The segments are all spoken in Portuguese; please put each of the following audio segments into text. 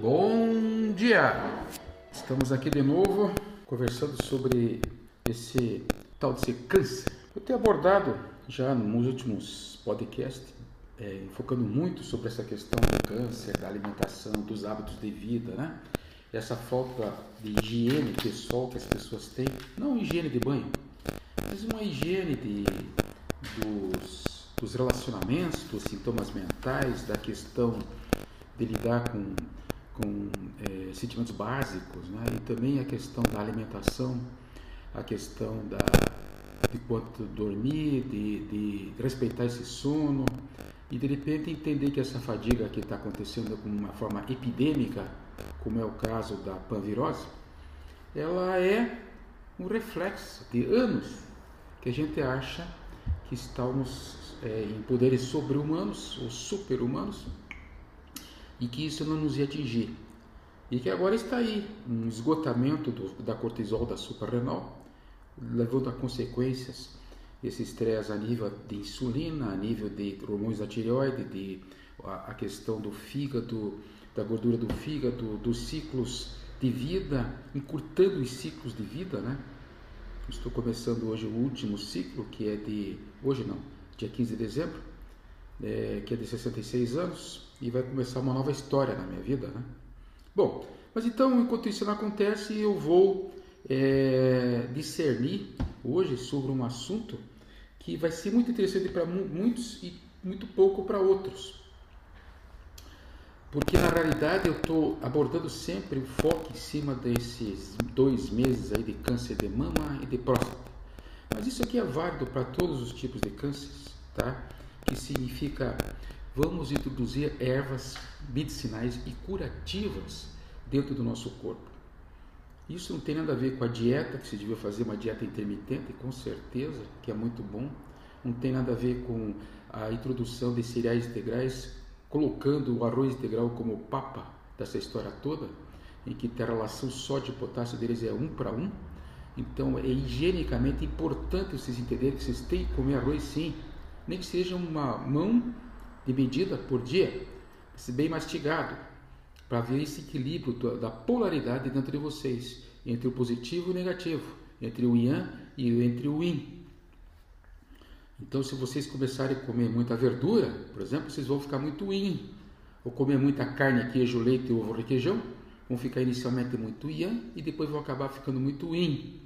Bom dia! Estamos aqui de novo conversando sobre esse tal de câncer. Eu tenho abordado já nos últimos podcasts, é, focando muito sobre essa questão do câncer, da alimentação, dos hábitos de vida, né? Essa falta de higiene pessoal que as pessoas têm, não higiene de banho, mas uma higiene de, dos, dos relacionamentos, dos sintomas mentais, da questão de lidar com, com é, sentimentos básicos, né? e também a questão da alimentação, a questão da, de quanto dormir, de, de respeitar esse sono, e de repente entender que essa fadiga que está acontecendo com uma forma epidêmica, como é o caso da panvirose, ela é um reflexo de anos que a gente acha que estamos é, em poderes sobre-humanos ou super-humanos e que isso não nos ia atingir. E que agora está aí um esgotamento do, da cortisol da suprarrenal, levando a consequências esse estresse a nível de insulina, a nível de hormônios da tireoide, de a, a questão do fígado, da gordura do fígado, dos ciclos de vida, encurtando os ciclos de vida, né? Estou começando hoje o último ciclo, que é de. Hoje não, dia 15 de dezembro, é, que é de 66 anos, e vai começar uma nova história na minha vida, né? Bom, mas então, enquanto isso não acontece, eu vou é, discernir hoje sobre um assunto que vai ser muito interessante para muitos e muito pouco para outros. Porque na realidade eu estou abordando sempre o foco em cima desses dois meses aí de câncer de mama e de próstata. Mas isso aqui é válido para todos os tipos de cânceres, tá? Que significa vamos introduzir ervas medicinais e curativas dentro do nosso corpo. Isso não tem nada a ver com a dieta, que se devia fazer uma dieta intermitente, com certeza, que é muito bom. Não tem nada a ver com a introdução de cereais integrais, colocando o arroz integral como papa dessa história toda, em que a relação sódio e potássio deles é um para um. Então é higienicamente importante vocês entenderem que vocês têm que comer arroz sim, nem que seja uma mão de medida por dia, bem mastigado, para ver esse equilíbrio da polaridade dentro de vocês, entre o positivo e o negativo, entre o yang e entre o yin. Então, se vocês começarem a comer muita verdura, por exemplo, vocês vão ficar muito yin. Ou comer muita carne, queijo, leite, ovo, requeijão, vão ficar inicialmente muito yang e depois vão acabar ficando muito yin.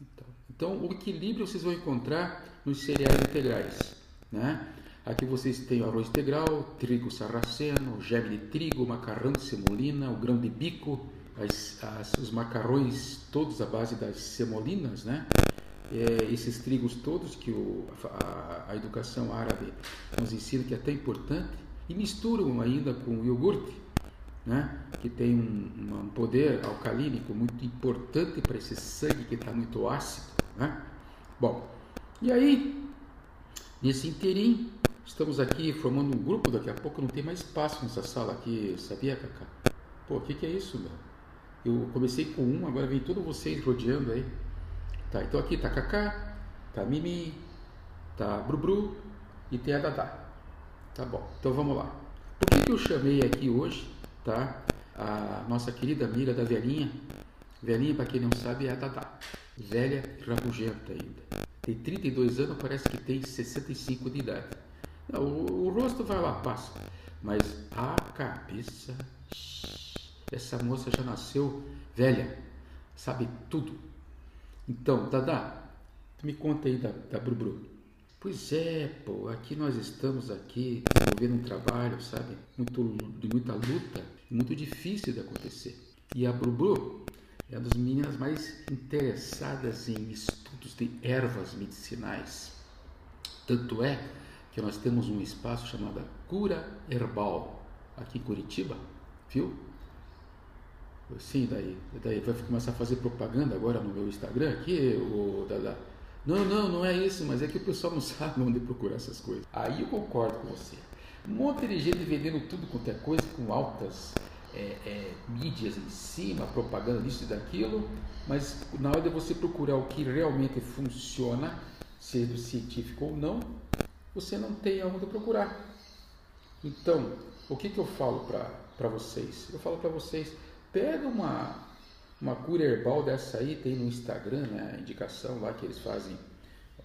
Então, então o equilíbrio vocês vão encontrar nos cereais integrais, né? Aqui vocês têm o arroz integral, trigo sarraceno, geme de trigo, macarrão de semolina, o grão de bico, as, as, os macarrões todos à base das semolinas, né? É, esses trigos todos que o, a, a, educação árabe nos ensina que é até importante e misturam ainda com o iogurte, né? que tem um, um poder alcalínico muito importante para esse sangue que está muito ácido. Né? Bom, e aí, nesse inteirinho, Estamos aqui formando um grupo, daqui a pouco não tem mais espaço nessa sala aqui, sabia, Cacá? Pô, o que, que é isso, meu? Eu comecei com um, agora vem todos vocês rodeando aí. Tá, então aqui tá Cacá, tá Mimi, tá Brubru e tem a Dadá. Tá bom, então vamos lá. Por que, que eu chamei aqui hoje, tá? A nossa querida amiga da velhinha. Velhinha, para quem não sabe, é a Dadá. Velha e rabugenta ainda. Tem 32 anos, parece que tem 65 de idade. O, o rosto vai lá, passa. Mas a cabeça. Essa moça já nasceu velha, sabe tudo. Então, Dada, me conta aí da, da Brubru. Pois é, pô, aqui nós estamos aqui desenvolvendo um trabalho, sabe? Muito, de muita luta, muito difícil de acontecer. E a Brubru é uma das meninas mais interessadas em estudos de ervas medicinais. Tanto é que nós temos um espaço chamado Cura Herbal aqui em Curitiba, viu? Sim, daí, daí vai começar a fazer propaganda agora no meu Instagram aqui, o Dada. Não, não, não é isso, mas é que o pessoal não sabe onde procurar essas coisas. Aí eu concordo com você. Um monte de gente vendendo tudo quanto é coisa, com altas é, é, mídias em cima, propaganda disso e daquilo, mas na hora de você procurar o que realmente funciona, sendo científico ou não, você não tem aonde procurar. Então, o que, que eu falo para vocês? Eu falo para vocês, pega uma, uma cura herbal dessa aí, tem no Instagram, né, a indicação lá que eles fazem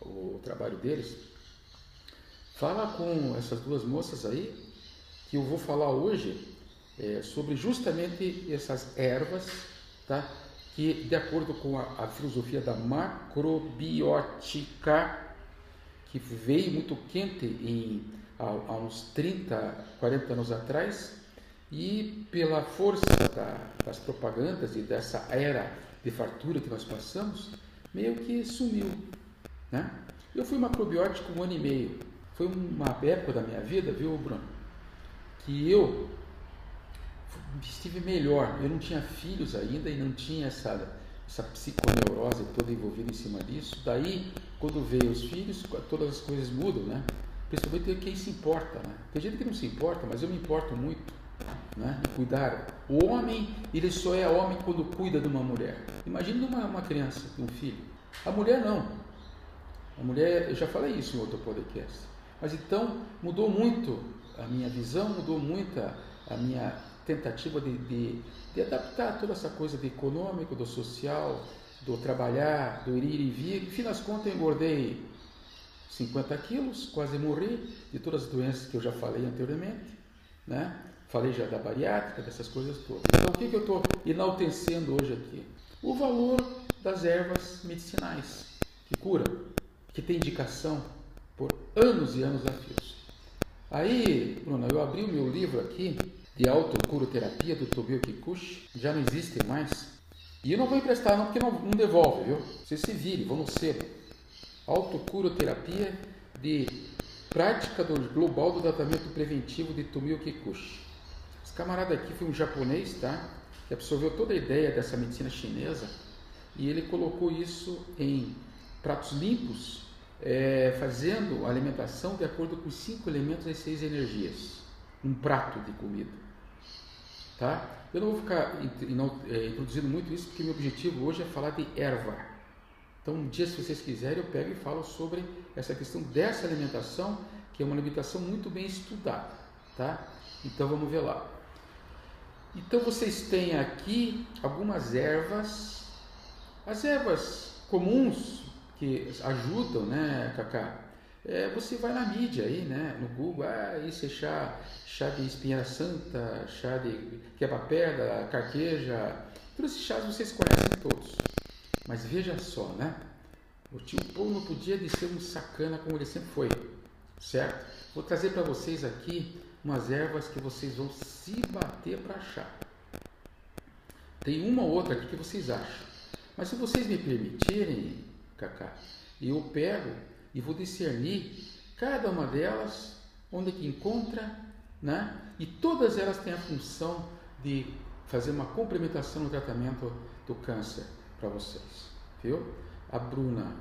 o trabalho deles. Fala com essas duas moças aí, que eu vou falar hoje é, sobre justamente essas ervas, tá? que de acordo com a, a filosofia da macrobiótica, que veio muito quente em, há, há, uns 30, 40 anos atrás, e pela força da, das propagandas e dessa era de fartura que nós passamos, meio que sumiu. Né? Eu fui macrobiótico um ano e meio. Foi uma época da minha vida, viu, Bruno? Que eu estive melhor. Eu não tinha filhos ainda e não tinha essa, essa psiconeurose toda envolvida em cima disso. Daí, quando veio os filhos, todas as coisas mudam, né? Principalmente quem se importa, né? Tem gente que não se importa, mas eu me importo muito, né? E cuidar. O homem, ele só é homem quando cuida de uma mulher. Imagina uma, uma criança, um filho. A mulher não. A mulher, eu já falei isso em outro podcast. Mas então, mudou muito a minha visão, mudou muito a minha tentativa de, de, de, adaptar toda essa coisa do econômico, do social, do trabalhar, do ir e vir. No fim das contas, eu engordei 50 quilos, quase morri de todas as doenças que eu já falei anteriormente, né? Falei já da bariátrica, dessas coisas todas. Então, o que, que eu estou enaltecendo hoje aqui? O valor das ervas medicinais, que cura, que tem indicação por anos e anos a fios. Aí, Bruna, eu abri o meu livro aqui, de autocuroterapia do Tobio Kikuchi já não existem mais. E eu não vou emprestar não, porque não, não devolve, viu? Você se vire, vão no. Autocuroterapia de prática do global do tratamento preventivo de Tomio Kikuchi. Esse camarada aqui foi um japonês, tá? Que absorveu toda a ideia dessa medicina chinesa e ele colocou isso em pratos limpos, é, fazendo a alimentação de acordo com cinco elementos e seis energias. Um prato de comida. Tá? Eu não vou ficar é, introduzindo muito isso, porque meu objetivo hoje é falar de erva. Então, um dia, se vocês quiserem, eu pego e falo sobre essa questão dessa alimentação, que é uma alimentação muito bem estudada. Tá? Então, vamos ver lá. Então, vocês têm aqui algumas ervas. As ervas comuns que ajudam, né, Cacá? É, você vai na mídia aí, né, no Google, ah, isso é chá, chá de espinha santa, chá de quebra-pedra, carqueja, todos esses chás vocês conhecem todos. Mas veja só, né, o tio Paul não podia de ser um sacana como ele sempre foi, certo? Vou trazer para vocês aqui umas ervas que vocês vão se bater para achar. Tem uma ou outra aqui que vocês acham. Mas se vocês me permitirem, Cacá, eu pego e vou discernir cada uma delas, onde que encontra, né? E todas elas têm a função de fazer uma complementação no tratamento do câncer para vocês, viu? A Bruna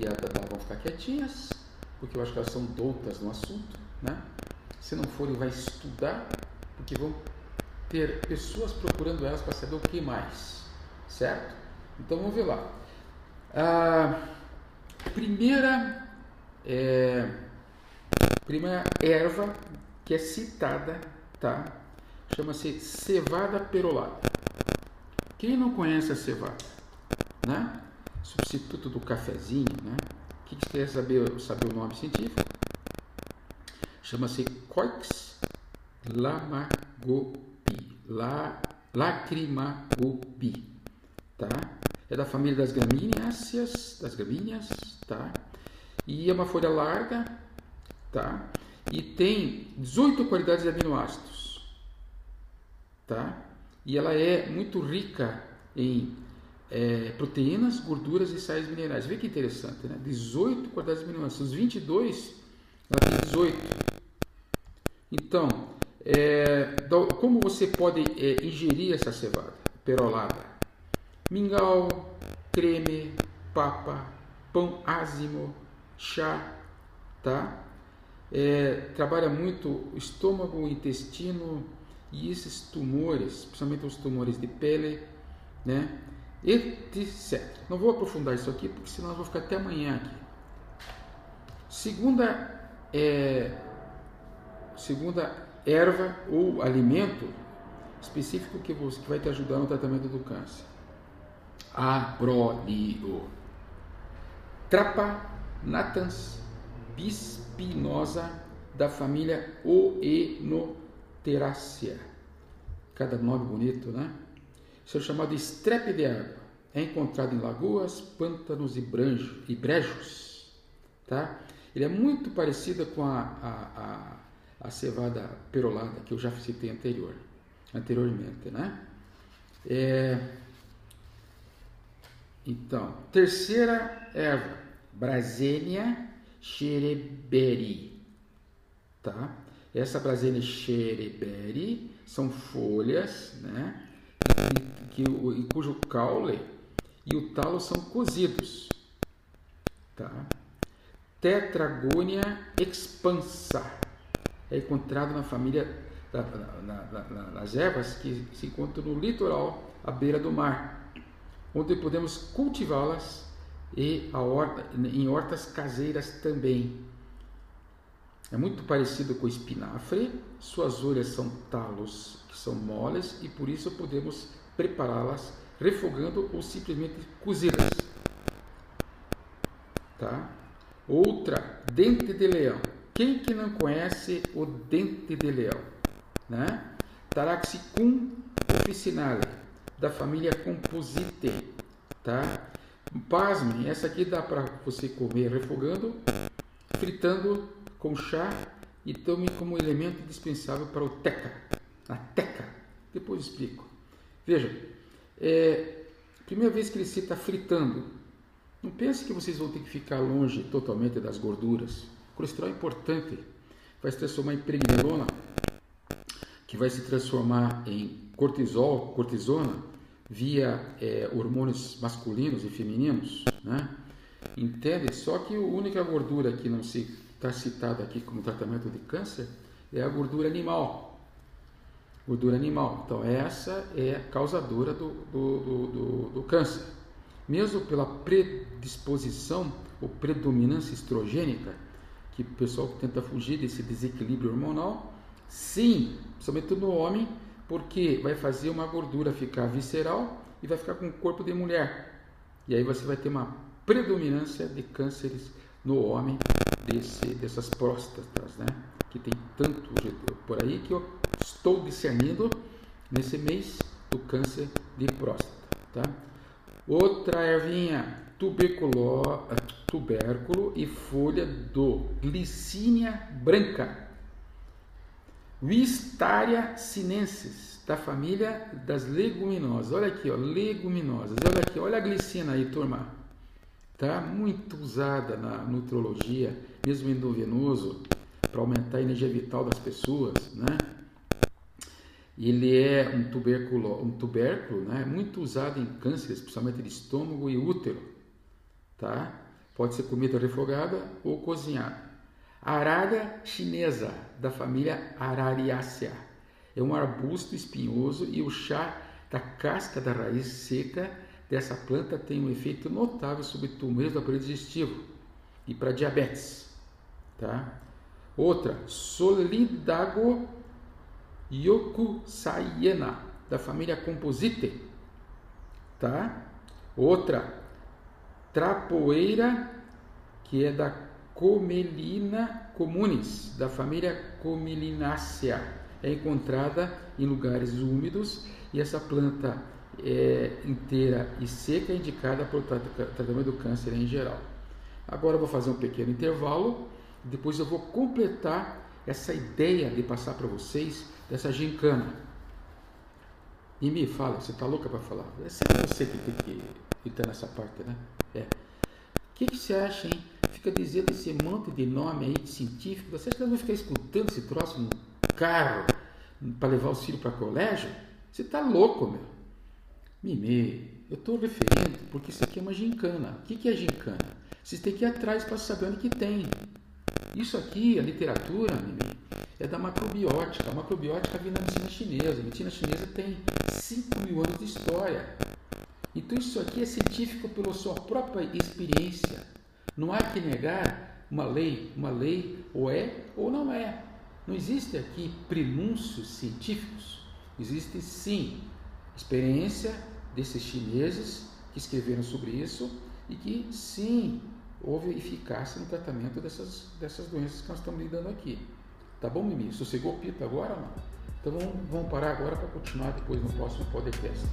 e a Dada vão ficar quietinhas, porque eu acho que elas são doutas no assunto, né? Se não forem, vai estudar, porque vão ter pessoas procurando elas para saber o que mais, certo? Então vamos ver lá. A primeira é, primeira erva que é citada, tá? Chama-se cevada perolada. Quem não conhece a cevada, né? Substituto do cafezinho, né? O que, que você quer saber, saber o nome científico? Chama-se Coix lamagopi, la, lacrimagopi, tá? É da família das gramíneas, das gramíneas, tá? E é uma folha larga, tá? E tem 18 qualidades de aminoácidos, tá? E ela é muito rica em é, proteínas, gorduras e sais minerais. Vê que interessante, né? 18 qualidades de aminoácidos. Os 22, ela tem 18. Então, é, como você pode é, ingerir essa cevada perolada? Mingau, creme, papa, pão ázimo, chá, tá? É, trabalha muito o estômago, intestino e esses tumores, principalmente os tumores de pele, né? Etc. Não vou aprofundar isso aqui, porque senão eu vou ficar até amanhã aqui. Segunda, é, segunda erva ou alimento específico que, você, que vai te ajudar no tratamento do câncer. Abrolio. Trapa natans bispinosa da família Oenoteraceae. Cada nome bonito, né? Isso é chamado estrepe de água. É encontrado em lagoas, pântanos e, branjo, e brejos. Tá? Ele é muito parecido com a, a, a, a cevada perolada que eu já citei anterior, anteriormente. Né? É... Então, terceira erva, Brasenia xereberi. Tá? Essa Brasenia xereberi são folhas né, que, que, cujo caule e o talo são cozidos. Tá? Tetragonia expansa é encontrado na família da, na, na, na, nas ervas que se encontram no litoral à beira do mar, onde podemos cultivá-las e horta, em hortas caseiras também. É muito parecido com o espinafre, suas folhas são talos que são moles e por isso podemos prepará-las refogando ou simplesmente cozidas. Tá? Outra, dente de leão. Quem que não conhece o dente de leão? Né? Taraxicum officinale, da família Composite. Tá? Pasmem, essa aqui dá para você comer refogando, fritando com chá e tome como elemento indispensável para o teca. A teca. Depois explico. Veja, é, primeira vez que ele cita fritando, não pense que vocês vão ter que ficar longe totalmente das gorduras. O colesterol é importante. Vai se transformar em pregnenolona, que vai se transformar em cortisol, cortisona, via é, hormônios masculinos e femininos, né? Entende? Só que a única gordura que não se está citada aqui como tratamento de câncer é a gordura animal. Gordura animal. Então, essa é a causadora do, do, do, do, do câncer. Mesmo pela predisposição ou predominância estrogênica, que o pessoal tenta fugir desse desequilíbrio hormonal, sim, principalmente no homem, porque vai fazer uma gordura ficar visceral e vai ficar com o corpo de mulher. E aí você vai ter uma predominância de cânceres no homem desse, dessas próstatas, né? Que tem tanto por aí que eu estou discernindo nesse mês do câncer de próstata, tá? Outra ervinha, tuberculo, tubérculo e folha do glicínia branca. Wistaria sinensis, da família das leguminosas. Olha aqui, ó, leguminosas. Olha aqui, olha a glicina aí, turma. Tá muito usada na nutrologia, mesmo endovenoso, para aumentar a energia vital das pessoas, né? Ele é um tubérculo, um tubérculo, né? Muito usado em cânceres, principalmente de estômago e útero, tá? Pode ser comida refogada ou cozinhada. Arara chinesa, da família Arariacea. É um arbusto espinhoso e o chá da casca da raiz seca dessa planta tem um efeito notável sobre tumores do aparelho digestivo e para diabetes. Tá? Outra, Solidago Yokusaiena, da família Composite. Tá? Outra, Trapoeira, que é da Comelina communis, da família Comelinácea. É encontrada em lugares úmidos e essa planta é inteira e seca é indicada para o tratamento do câncer em geral. Agora eu vou fazer um pequeno intervalo, depois eu vou completar essa ideia de passar para vocês dessa gincana. E me fala, você está louca para falar? É sempre você que tem que estar nessa parte, né? É. O que, que você acha, hein? Fica dizendo esse monte de nome aí de científico. Você acha que nós vamos ficar escutando esse no carro para levar os filhos para colégio? Você está louco, meu. Mimê, eu estou referindo porque isso aqui é uma gincana. O que, que é gincana? Vocês têm que ir atrás para saber onde que tem. Isso aqui, a literatura, Mimê, é da macrobiótica. A macrobiótica vem da medicina chinesa. A medicina chinesa tem 5 mil anos de história. Então isso aqui é científico pela sua própria experiência. Não há que negar uma lei. Uma lei ou é ou não é. Não existe aqui prenúncios científicos. Existe sim experiência desses chineses que escreveram sobre isso e que sim houve eficácia no tratamento dessas, dessas doenças que nós estamos lidando aqui. Tá bom, Mimi? Sossegou o pito agora, não? Então vamos, vamos parar agora para continuar depois no próximo podcast.